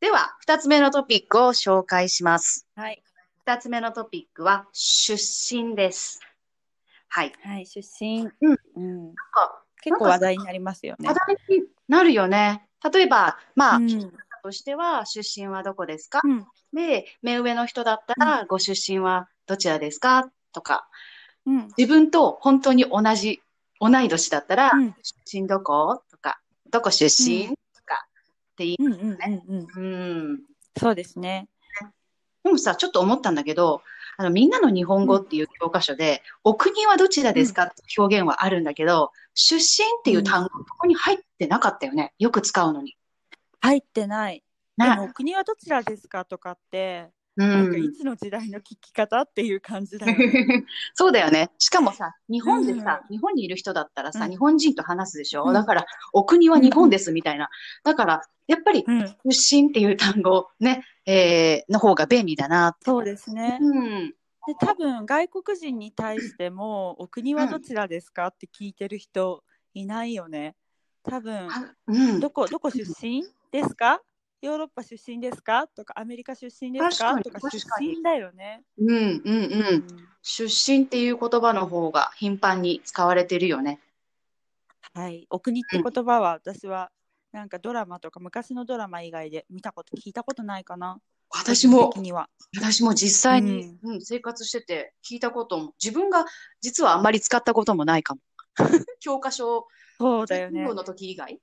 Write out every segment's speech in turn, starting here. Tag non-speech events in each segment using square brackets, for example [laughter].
では、二つ目のトピックを紹介します。はい。二つ目のトピックは、出身です。はい。はい、出身。うんうん。か結構話題になりますよね話。題になるよね。例えば、まあ、うんとしては、出身はどこですか？うん。で、目上の人だったら、ご出身はどちらですか？とか、うん。自分と本当に同じ、同い年だったら、うん出身どこ？とか、どこ出身、っていうんうんうんうん。う。うん。そうですね。でもさ、ちょっと思ったんだけど、あの、みんなの日本語っていう教科書で、お国はどちらですかって表現はあるんだけど、出身っていう単語、ここに入ってなかったよね。よく使うのに。入ってない。でなも、国はどちらですかとかって、うなんかいん。つの時代の聞き方っていう感じだよね。[laughs] そうだよね。しかもさ、日本でさ、日本にいる人だったらさ、うん日本人と話すでしょ、うんだから、お国は日本ですみたいな。だから、やっぱり、うん。出身っていう単語ね、えー、の方が便利だな。そうですね。うん。で多分外国人に対してもお国はどちらですかって聞いてる人いないよね。多分。どこどこ出身？ですか？ヨーロッパ出身ですか？とかアメリカ出身ですか？とか出身だよね。うん、うん、う。うん出身っていう言葉の方が頻繁に使われてるよね。はい、お国って言葉は私はなんかドラマとか昔のドラマ以外で見たこと聞いたことないかな？私も。私も実際に、うん、生活してて聞いたことも、自分が実はあんまり使ったこともないかも。[laughs] 教科書、そうだよね。の時以外。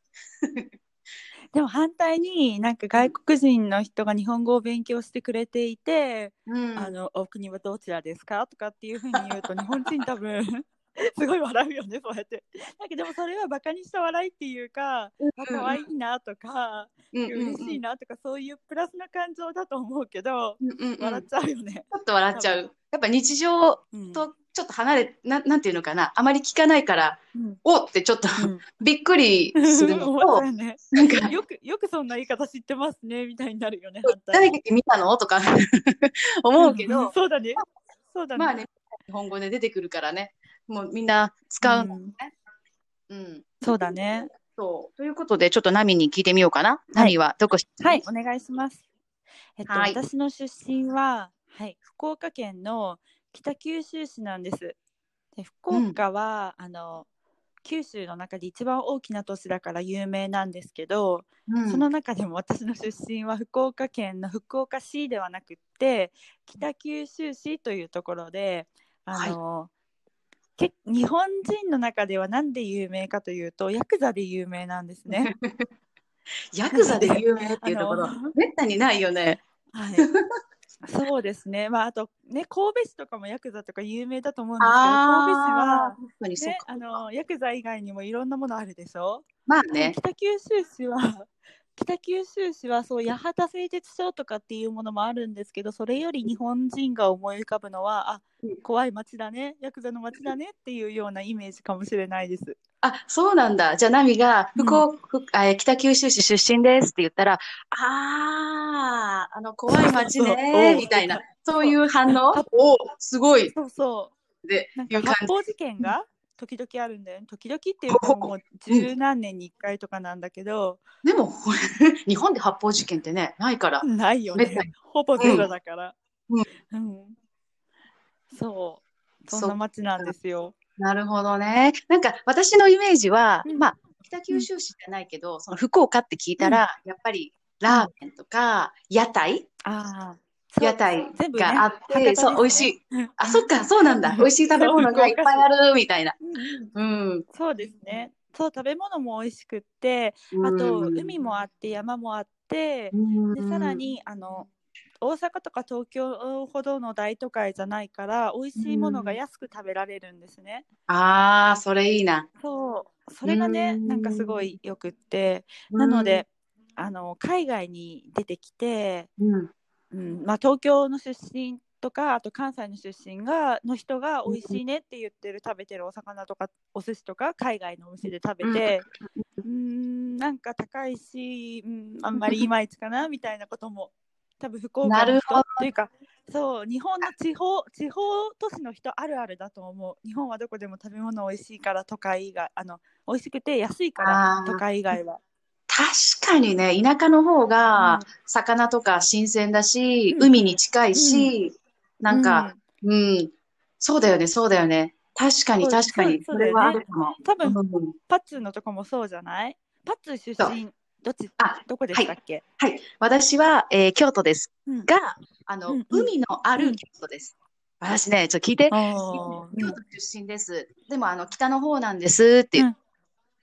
でも反対になんか外国人の人が日本語を勉強してくれていて、うん。あのお国はどちらですか？とかっていうふうに言うと日本人多分 [laughs] すごい笑うよねそうやって。だけどでもそれはバカにした笑いっていうか、あ可愛いなとか、うんうんうん嬉しいなとかそういうプラスな感情だと思うけど、うんうんうん笑っちゃうよね。ちょっと笑っちゃう。やっぱ日常うんとちょっと離れ、ななんていうのかな。あまり聞かないから、うんおってちょっとうん [laughs] びっくりするのと [laughs] ね。なんか、よくよくそんな言い方知ってますねみたいになるよね。誰にか見たの？とか [laughs] 思うけんど、そうだね。そうだね。まあね、日本語で出てくるからね、もうみんな使うの。んうん。そうだね。そう。ということで、ちょっとナミに聞いてみようかな。ナミはどこはい、お願いします。えっと、はい私の出身は、はい、福岡県の北九州市なんです。で福岡は、あの九州の中で一番大きな都市だから有名なんですけど、うんその中でも私の出身は福岡県の福岡市ではなくって北九州市というところであの、け日本人の中では何で有名かというとヤクザで有名なんですね。[laughs] ヤクザで有名っていうところめったにないよね。はい、そうですね、まあ、あとね神戸市とかもヤクザとか有名だと思うんですけどあ神戸市は、ね、か。あのヤクザ以外にもいろんなものあるでしょ？まあね。北九州市は北九州市はそう八幡製鉄所とかっていうものもあるんですけどそれより日本人が思い浮かぶのはあうん怖い街だねヤクザの街だねっていうようなイメージかもしれないです。あ、そうなんだ。じゃあ、ナミが、福岡、ふあ北九州市出身ですって言ったら、あー、あの、怖い街そうそうね、みたいな、そういう反応はおすごい。そうそうで、なんか発砲事件が時々あるんだよね。時々っていうかもう十何年に一回とかなんだけど、じ。でも、日本で発砲事件ってね、ないから。ないよね。ほぼゼロだから。うんうんそう。そんな街なんですよ。なるほどね。なんか、私のイメージは、うんまあ、北九州市じゃないけど、その福岡って聞いたら、やっぱり、ラーメンとか、屋台ああ。屋台全部ねがあって、ねそう、美味しい。うんあ、そっか、そうなんだ。美味しい食べ物がいっぱいある、みたいな。うんうんうん。そうですね。そう、食べ物も美味しくって、あと、海もあって、山もあって、でさら、にあの大阪とか東京ほどの大都会じゃないから美味しいものが安く食べられるんですね。ああ、それいいな。そうそれがねうんなんかすごいよくってなのであの海外に出てきて、うん、うんまあ、東京の出身とかあと関西の出身がの人が美味しいねって言ってる食べてるお魚とかお寿司とか海外のお店で食べてうん。なんか高いし、うん、あんまりいまいちかな [laughs] みたいなことも多分福岡の人なるほどっていうかそう日本の地方地方都市の人あるあるだと思う。日本はどこでも食べ物美味しいから都会以外あの美味しくて安いから都会以外は確かにね、田舎の方うがん、魚とか新鮮だし、うん。海に近いし、なんか、うん、そうだよね、そうだよね。確かに確かに、それはあるかも。多分うん。パッツンのとこもそうじゃない？パッツン出身どっち？あどこでしたっけ、はい。私は、えー京都です。うん。が、あの、うんうん。海のある京都です。私ね、ちょっと聞いて。京都出身です。でも、あの、北の方なんですって言う、うん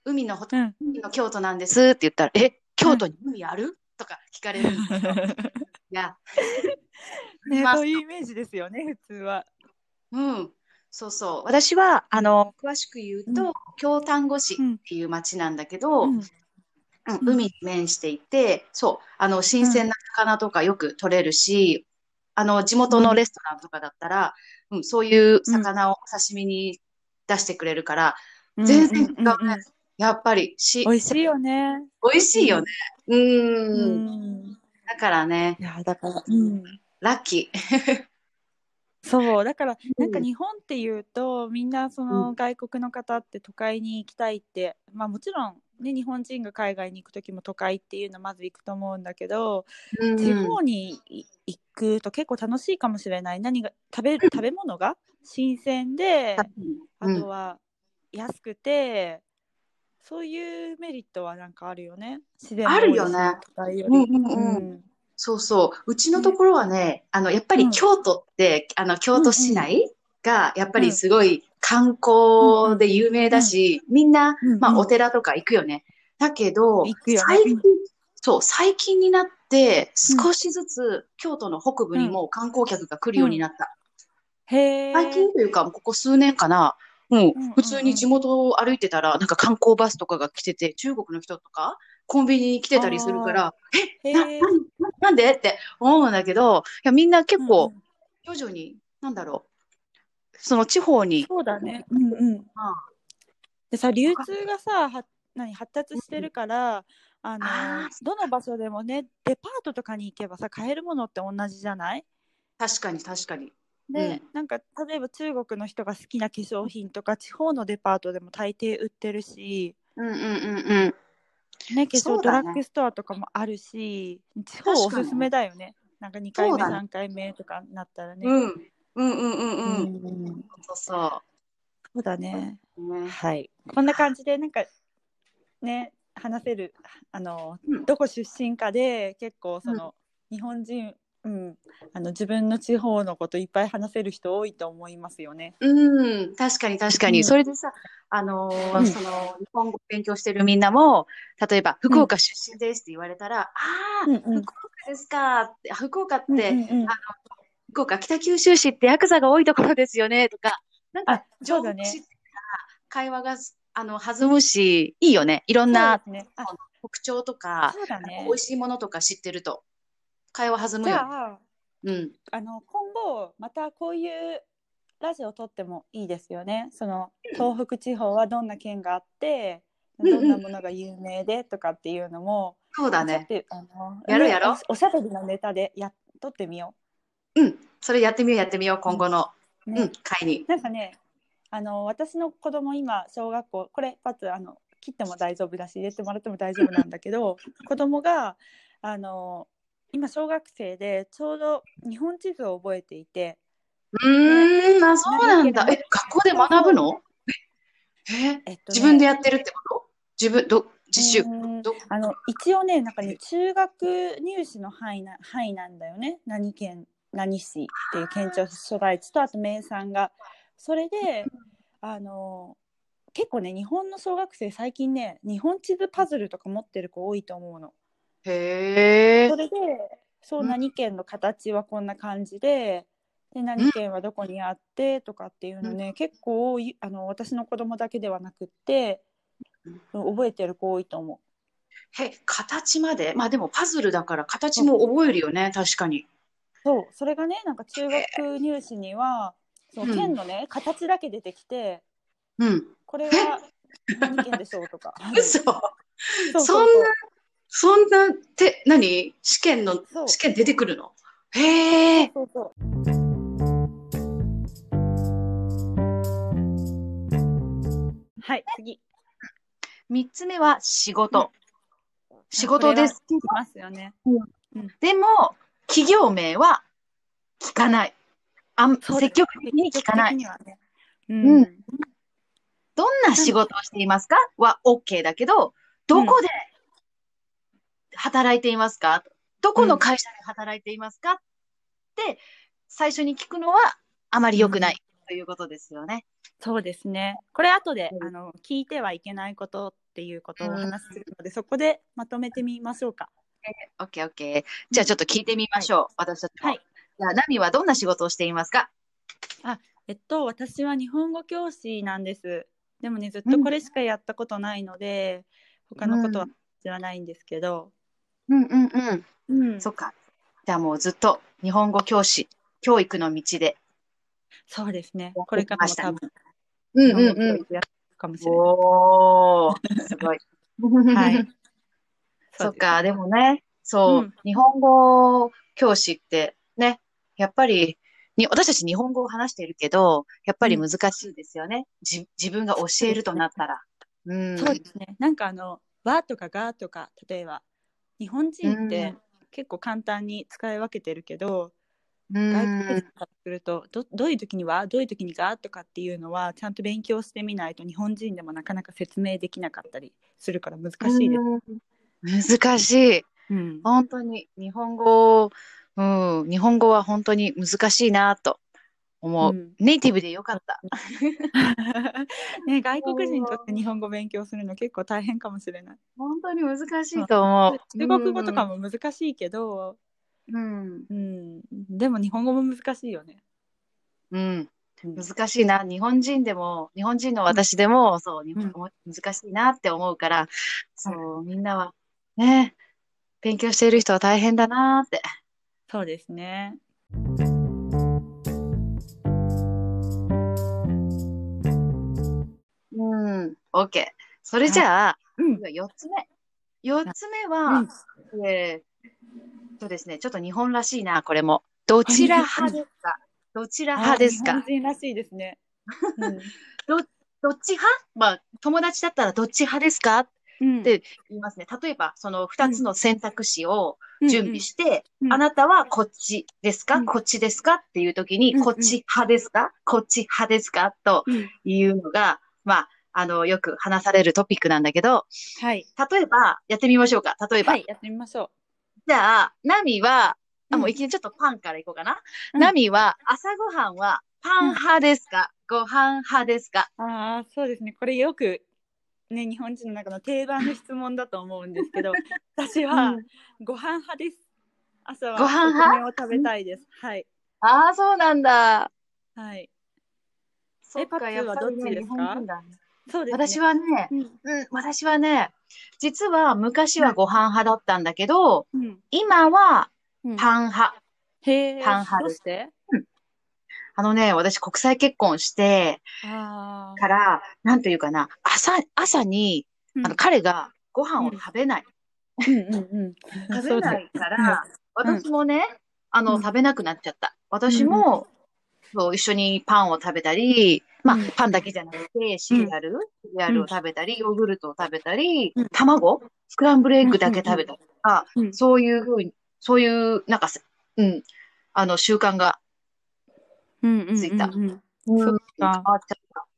海のほと、うん。海の京都なんです。って言ったら、え、京都に海ある？とか聞かれるんですよ。いや、[laughs] ね、まあそういうイメージですよね、普通は。うん。そうそう。私は、あの、詳しく言ううん。と、京丹後市っていう町なんだけど、うん。うん海に面していて、そう、あの、新鮮な魚とかよく取れるし、あの、地元のレストランとかだったら、うん、そういう魚をお刺身に出してくれるから、全然違うねやっぱりし、美味しいよね。美味しいよね。う。うんん。だからねい、や、だから、うん。ラッキー。そう、だから、なんかうん日本っていうと、みんなその外国の方って都会に行きたいって、まあもちろん、ね、日本人が海外に行く時も都会っていうのまず行くと思うんだけど、うん地方にい行くと結構楽しいかもしれない。何が食べ食べ物が新鮮で、あとは安くて、そういうメリットはなんかあるよね。自然もあるよね。うんうんうんうんそうそう。うちのところはね、あの、やっぱり京都って、あの、京都市内が、やっぱりすごい観光で有名だし、みんな、うんうんまあ、お寺とか行くよね。だけど、ね最近、そう、最近になって、少しずつ、京都の北部にも観光客が来るようになった。へえ。最近というか、ここ数年かな。うんう普通に地元を歩いてたら、なんか観光バスとかが来てて、中国の人とか、コンビニに来てたりするから、え、な、な、ななんで？って思うんだけど、いや、みんな結うん構うん、徐々に、なんだろう、その地方に、そうだね。うんうん。あ。でさ、流通がさ、は何発達してるから、あのあどの場所でもね、デパートとかに行けばさ、買えるものって同じじゃない？確かに確かに。で、なんか例えば中国の人が好きな化粧品とか地方のデパートでも大抵売ってるし、うんうんうんうん。ね、化粧ドラッグストアとかもあるし、地方おすすめだよね。なんか2回目、ね3回目とかなったらね。うん。うんうんうんうん。うんそうそそうだね。う。ね。はい。こんな感じで、なんか、ね、話せる、あの、うんどこ出身かで、結構、その、日本人、うん、あの、自分の地方のこといっぱい話せる人多いと思いますよね。うん、確かに確かに。うんそれでさ、あのーうんその、日本語勉強してるみんなも、例えば、福岡出身ですって言われたら、ああ、うんうん福岡ですかって、あ福岡って、うんうんうん福岡、北九州市ってヤクザが多いところですよね、とか、なんあか、知って会話が、あの、弾むし、いいよね。いろんなね。あ、特徴とか、ね美。味しいものとか知ってると、会話弾むじよ。ゃあ、うん。あの、今後、またこういうラジオを撮ってもいいですよね。その、東北地方はどんな県があって、どんなものが有名でとかっていうのも、そうだね。あのやろうやろうねおおしゃべりのネタでやっとってみようん。それやってみよう、やってみよう、今後の、う。ねうん、会に。なんかねあの私の子供今小学校これパツあの切っても大丈夫だし入れてもらっても大丈夫なんだけど子供があの今小学生でちょうど日本地図を覚えていてうーん、あ、そうなんだ。え、学校で学ぶの？え、えっとね自分でやってるってこと？自分、ど、自習？うんど？あの一応ねなんかね中学入試の範囲な範囲なんだよね何県何市っていう県庁所在地とあと名産がそれであの結構ね日本の小学生最近ね日本地図パズルとか持ってる子多いと思うの。へえそ。れでそううん。何県の形はこんな感じでで何県はどこにあってとかっていうのね、結構多いあの私の子供だけではなくって覚えてる子多いと思う。へ、形まで？まあでもパズルだから形も覚えるよね、確かに。そう。それがねなんか中学入試にはそのうん。県のね、形だけ出てきてうん。これは何県でしょうとか。[laughs] 嘘。そうそう。そんな、そんな、て、何？試験の、試験出てくるの？へえ。そうそうはい次三つ目は仕事。仕事です聞きますよね。でも、企業名は聞かない。あん積極的に聞かない。ね。ううんん。どんな仕事をしていますか？は OK だけど、どこで働いていますか？どこの会社で働いていますか？って、最初に聞くのはあまり良くないということですよね。そうですね。これ後で、うんあの聞いてはいけないことっていうことをお話しするので、そこでまとめてみましょうか。OK, OK. じゃあちょっと聞いてみましょう。私たちも。はい。じゃあ、ナミはどんな仕事をしていますか？えっと、私は日本語教師なんです。でもね、ずっとこれしかやったことないので、他のことは知らないんですけど。うんうんうん。うんそっか。じゃあもうずっと日本語教師、教育の道で。そうですね。これからも多分、うん日本語教育やかもしれない。おー、すごい。はい。[laughs] そっか、でもね、そう、うん日本語教師ってね、やっぱり、に私たち日本語を話しているけど、やっぱり難しいですよね。じ自分が教えるとなったら。うん。そうですね。なんかあの、わとかがとか、例えば、日本人っうてん。結構簡単に使い分けてるけど、うん。外国人からするとどどういう時にはどういう時にが？とかっていうのはちゃんと勉強してみないと日本人でもなかなか説明できなかったりするから難しいです。うん。難しい。うん。本当に日本語、うん、日本語は本当に難しいなと思う。うんネイティブでよかった。[laughs] ね、外国人とって日本語勉強するの結構大変かもしれない。本当に難しいと思う。中国語とかも難しいけど、うん、うん、でも日本語も難しいよね。うん、うん難しいな。日本人でも、日本人の私でも、そう、日本語難しいなって思うから、そう、みんなは、ね、勉強している人は大変だなって。そうですね。うん、OK。それじゃあ、うん。四つ目。四つ目は、えーそうですね、ちょっと日本らしいな、これも。どちら派ですか？どちら派ですあか日本人らしいですね。うん。[laughs] どっち派？まあ、友達だったらどっち派ですか？っうん。て言いますね。例えば、その二つの選択肢を準備して、うん。うん。あなたはこっちですか、うん。こっちですか？っていう時に、うんうん。こっち派ですか？こっち派ですか？とうん。いうのが、まあ、あの、よく話されるトピックなんだけど、はい。例えば、やってみましょうか。例えば、はい、やってみましょじゃあ、ナミは、あ、もううんいきなりちょっとパンからいこうかな。うんナミは、朝ごはんはパン派ですか、ご飯派ですか？う。ああ、そうですね。これよく、ね、日本人の中の定番の質問だと思うんですけど、[laughs] 私はうんご飯派です。朝はご飯派？を食べたいです。はい。ああ、そうなんだ。はい。そっか、やっぱどっちですか？そうですね。私はね、うん、うん、私はね、実は昔はご飯派だったんだけど、うん。今はうんパン派。へえ。パン派して？あのね、私国際結婚して。から、なんというかな、朝、朝に、うんあの、彼がご飯を食べない。うんうんうん。食べないから、うん私もね、あの、うん食べなくなっちゃった。私も、そう、一緒にパンを食べたり、まあうん、パンだけじゃなくて、シリアル、シリアルを食べたり、ヨーグルトを食べたりうん、卵？スクランブルエッグだけ食べたりとか、うんそういうふうに、そういう、なんかす、うん、あの、習慣が。ついたうんうん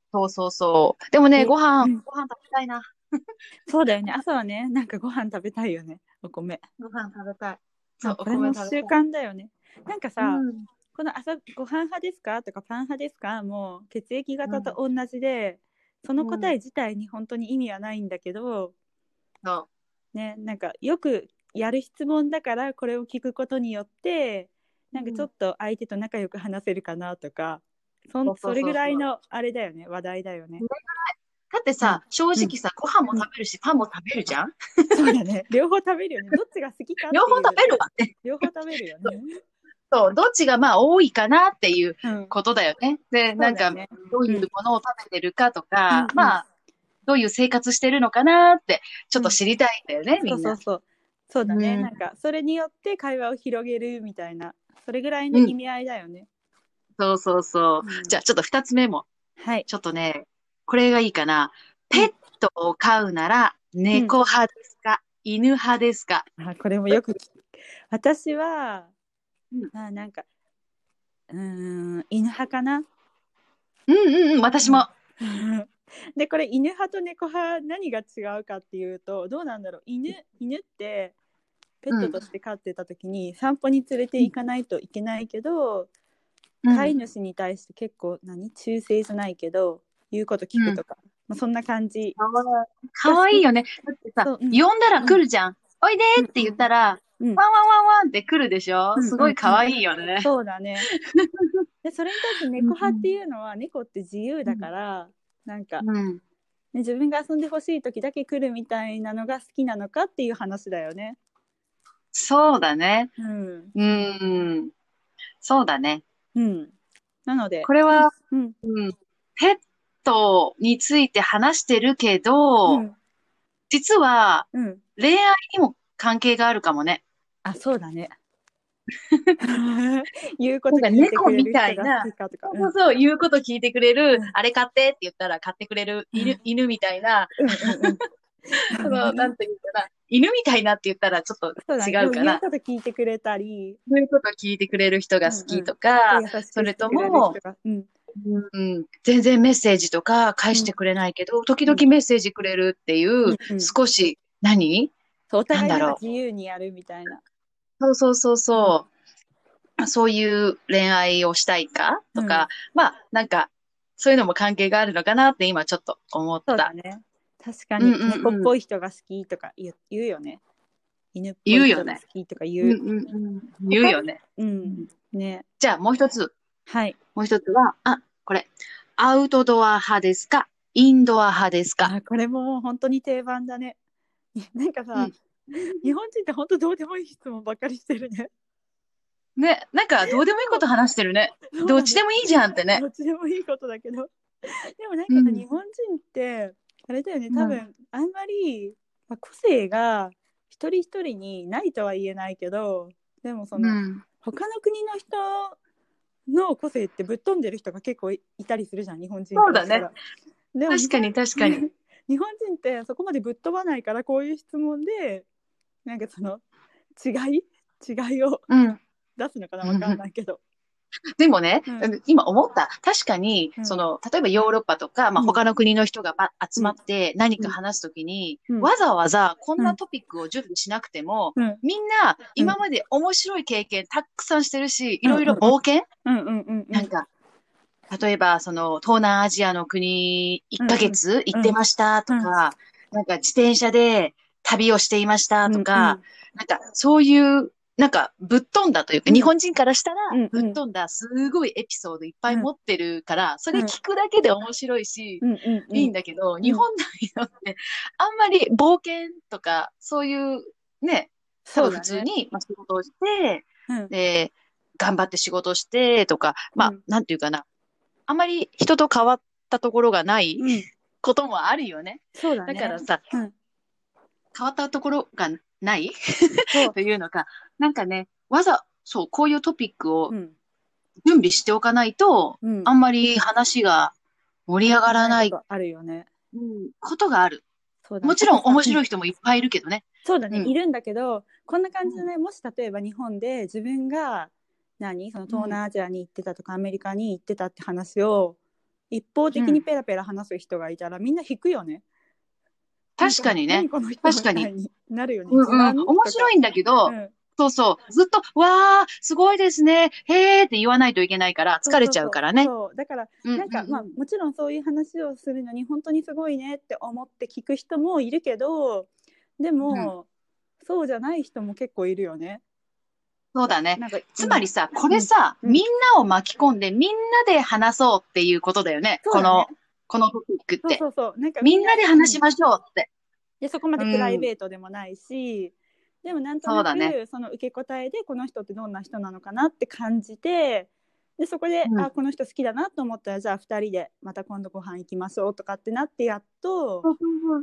そうそうそう。でもね、えご飯、うんご飯食べたいな。[laughs] そうだよね。朝はね、なんかご飯食べたいよね。お米。ご飯食べたい。そう、お米食べたい。慣だよね。なんかさ、うんこの朝ご飯派ですか？とかパン派ですか？もう血液型と同じで、その答え自体に本当に意味はないんだけど、そう。ね、なんかよくやる質問だからこれを聞くことによってなんかちょっと相手と仲良く話せるかなとか、そんそれぐらいのあれだよね。話題だよね。だってさ、正直さ、ご飯も食べるし、パンも食べるじゃん？そうだね。両方食べるよね。どっちが好きか [laughs] 両方食べるわね。両方食べるよね。そう、どっちがまあ多いかなっていううん、ことだよね。で、なんか、ね、どういうものを食べてるかとか、うんまあ、どういう生活してるのかなって、ちょっと知りたいんだよね、みんな。そうそうそう。そうだね、うんなんかそれによって会話を広げるみたいなそれぐらいの意味合いだよね。そうそうそう。うんじゃあ、ちょっと二つ目も、はい。ちょっとね、これがいいかな。ペットを飼うなら、猫派ですか、犬派ですか？あこれもよく聞私は、うん。あなんかうーん犬派かな？うんうんうん、私も。でこれ犬派と猫派何が違うかっていうとどうなんだろう。犬犬ってペットとして飼ってた時に散歩に連れて行かないといけないけど、飼い主に対して結構何？忠誠じゃないけど言うこと聞くとか、まあ、そんな感じ。かわいい。よね。だってさ、そううん。呼んだら来るじゃん。おいでーって言ったら、うんワンワンワンワンって来るでしょ？うんすごいかわいいよね。そうだね [laughs] でそれに対して猫派っていうのは猫って自由だから、なんか、ね、うん。自分が遊んでほしい時だけ来るみたいなのが好きなのかっていう話だよね。そうだね。うん、うん。そうだね。うん、なのでこれは、うんうん。ペットについて話してるけど、うん実はうん、恋愛にも関係があるかもね。あそうだね。[laughs] 言うこと聞いてくれる人が好きかとか。そうそう、言うこと聞いてくれる、うん。あれ買ってって言ったら買ってくれる犬、うん。犬みたいな、うんうんうん。[laughs] その、なんていうかな、犬みたいなって言ったらちょっと違うかな。言うこと聞いてくれたり、そういうこと聞いてくれる人が好きとか、優しくそれともうん、うん、全然メッセージとか返してくれないけど、時々メッセージくれるっていう、うんうん。少し、何？そうお互いなんだろう。が自由にやるみたいな。そうそうそうそう。そういう恋愛をしたいかとか、まあ、なんか、そういうのも関係があるのかなって今ちょっと思った。そうだね。確かにうんうんうん猫っぽい人が好きとか言う言うよね。犬っぽい人が言うよね好きとかうん言う。うんうん。言うよね。うん。ね。じゃあもう一つ。はい。もう一つは、あ、これ。アウトドア派ですか？インドア派ですか？あこれも本当に定番だね。[laughs] なんかさ、うん [laughs] 日本人って本当どうでもいい質問ばっかりしてるね。ね、なんかどうでもいいこと話してるね。[laughs] どっちでもいいじゃんってねど。っちでもいいことだけど。[laughs] でもなんかさ、うん日本人って、あれだよね、うん多分、あんまり、まあ、個性が一人一人にないとは言えないけど、でもその、うん。他の国の人の個性ってぶっ飛んでる人が結構いいたりするじゃん、日本人そうだね確かに確かに。日本人ってそこまでぶっ飛ばないからこういう質問でなんかその違い？違いをうん。出すのかな？わかんないけど。でもね、うん。今思った。確かに、うん。その、例えばヨーロッパとか、まあ、うん。他の国の人がば集まって何か話すときに、うん。わざわざこんなトピックを準備しなくても、うん。みんな今まで面白い経験たくさんしてるし、いろいろ冒険、うん。うん。うん。うん。なんか、例えば、その、東南アジアの国1ヶ月行ってましたとか、うん。なんか自転車で旅をしていましたとか、なんか、そういう、なんか、ぶっ飛んだというか、うん。日本人からしたらうんうん、ぶっ飛んだ、すごいエピソードいっぱい持ってるから、それ聞くだけで面白いし、うんうんうん、いいんだけど、日本の人って、あんまり冒険とか、そういう、ね、多分普通に、まあ、仕事をして、うん。で、頑張って仕事してとか、まあ、うん。なんていうかな、あんまり人と変わったところがないうん、こともあるよね。そうだね。だからさ、うん変わったところがない？というのか、なんかね、わざ、そう、こういうトピックをうん準備しておかないと、うんあんまり話が盛り上がらないあるよね。ことがある。ねもちろん面い。白い人もいっぱいいるけどね。そうだね、うんいるんだけど、こんな感じでね、もし例えば日本で自分が何？その東南アジアに行ってたとか、アメリカに行ってたって話を一方的にペラペラ話す人がいたら、みんな引くよね。確かにね確かになるよね。うんうん。面白いんだけど、うんそうそう。ずっと、わー、すごいですね。へーって言わないといけないから、疲れちゃうからね。そうそうそうだからうんなんか、まあうんもちろんそういう話をするのに本当にすごいねって思って聞く人もいるけどでも、そうじゃない人も結構いるよね。そうだね。なんかつまりさ、これさ、うんみんなを巻き込んで、みんなで話そうっていうことだよね。ねこの、このトピックって。そうそうなんかみんなで話しましょうって。でそこまでプライベートでもないし、でもなんとなくその受け答えでこの人ってどんな人なのかなって感じてでそこで、うんあこの人好きだなと思ったらじゃあ2人でまた今度ご飯行きましょうとかってなってやっと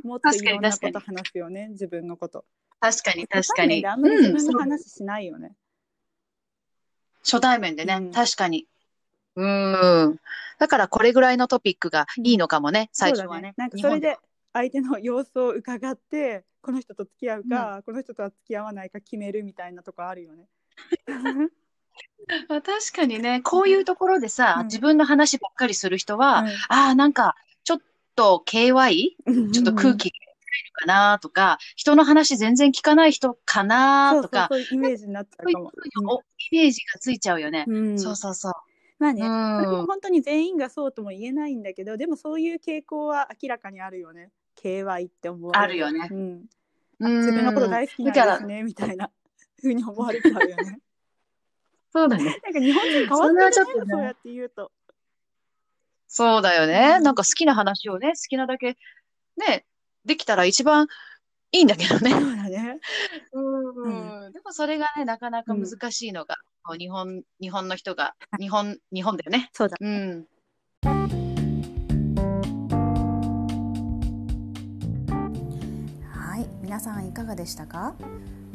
もっといろんなこと話すよね自分のこと。確かに、確かに。あんまり自分の話しないよね。初対面でね、うん確かに。うーん。だからこれぐらいのトピックがいいのかもね、最初はね。なんかそれで相手の様子を伺ってこの人と付き合うか、この人とは付き合わないか決めるみたいなとこあるよね。[laughs] まあ確かにね、こういうところでさ、うん自分の話ばっかりする人は、うんああ、なんか、ちょっと KY? ちょっと空気がかなとか、人の話全然聞かない人かなとか、そうそうそういうイメージになっちゃそうかも。イメージがついちゃうよね。うんそうそうそう。まあね、うん。[laughs] 本当に全員がそうとも言えないんだけどでもそういう傾向は明らかにあるよね。KY って思われあるよね。うん、うん。自分のこと大好きなんですねみたいな。ふうに思われちゃうよね。そうだね。[laughs] なんか日本人変わってちょっとね。るねそうやって言うと。そうだよね。うん。なんか好きな話をね、好きなだけ、ね、できたら一番いいんだけどね。そうだね。[laughs] うん。でもそれがね、なかなか難しいのが、こう日本、日本の人が、[laughs] 日本、日本だよね。そうだ。うん。はい、皆さんいかがでしたか？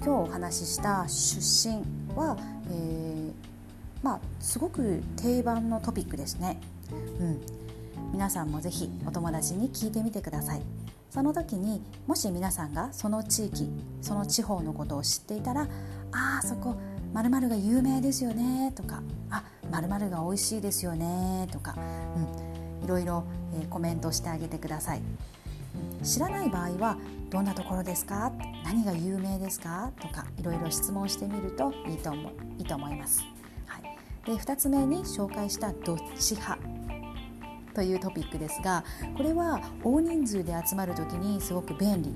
今日お話しした出身は、えーまあ、すごく定番のトピックですね、うん、皆さんもぜひお友達に聞いてみてください。その時にもし皆さんがその地域その地方のことを知っていたら「ああそこ〇〇が有名ですよね」とか「あ〇〇が美味しいですよね」とか、うん、いろいろ、えーコメントしてあげてください。知らない場合はどんなところですか？何が有名ですか？とかいろいろ質問してみるといいと思いいと思います、はい、で2つ目に紹介したどっち派？というトピックですがこれは大人数で集まる時にすごく便利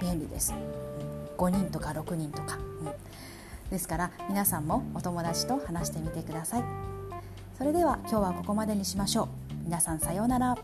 便利です。5人とか6人とか、ですから皆さんもお友達と話してみてください。それでは今日はここまでにしましょう。皆さんさようなら。